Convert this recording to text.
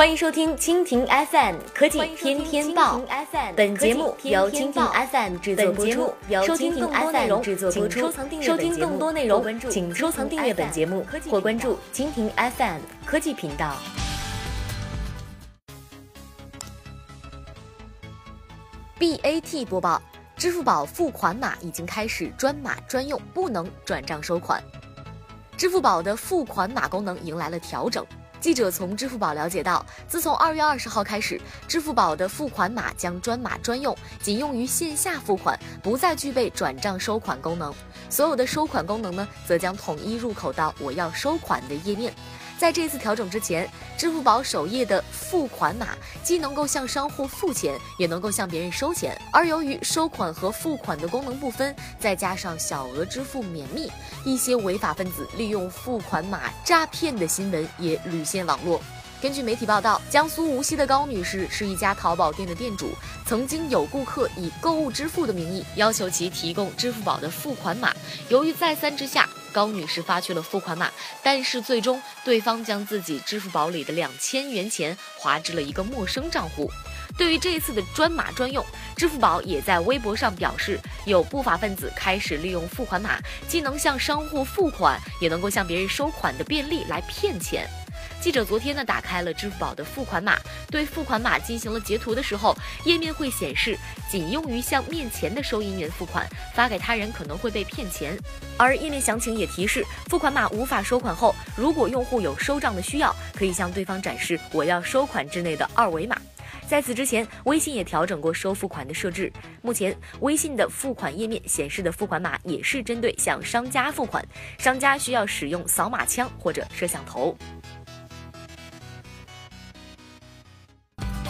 欢迎收听蜻蜓 FM 科技天天报。本节目由蜻蜓 FM 制作播出。收听更多内容，请收藏订阅本节目。请收藏订阅本节目或关注蜻蜓 FM 科技频道。BAT 播报：支付宝付款码已经开始专码专用，不能转账收款。支付宝的付款码功能迎来了调整。记者从支付宝了解到，自从二月二十号开始，支付宝的付款码将专码专用，仅用于线下付款，不再具备转账收款功能。所有的收款功能呢，则将统一入口到“我要收款”的页面。在这次调整之前，支付宝首页的付款码既能够向商户付钱，也能够向别人收钱。而由于收款和付款的功能不分，再加上小额支付免密，一些违法分子利用付款码诈骗的新闻也屡现网络。根据媒体报道，江苏无锡的高女士是一家淘宝店的店主，曾经有顾客以购物支付的名义要求其提供支付宝的付款码。由于再三之下，高女士发去了付款码，但是最终对方将自己支付宝里的两千元钱划至了一个陌生账户。对于这一次的专码专用，支付宝也在微博上表示，有不法分子开始利用付款码，既能向商户付款，也能够向别人收款的便利来骗钱。记者昨天呢打开了支付宝的付款码，对付款码进行了截图的时候，页面会显示仅用于向面前的收银员付款，发给他人可能会被骗钱。而页面详情也提示，付款码无法收款后，如果用户有收账的需要，可以向对方展示“我要收款”之内的二维码。在此之前，微信也调整过收付款的设置，目前微信的付款页面显示的付款码也是针对向商家付款，商家需要使用扫码枪或者摄像头。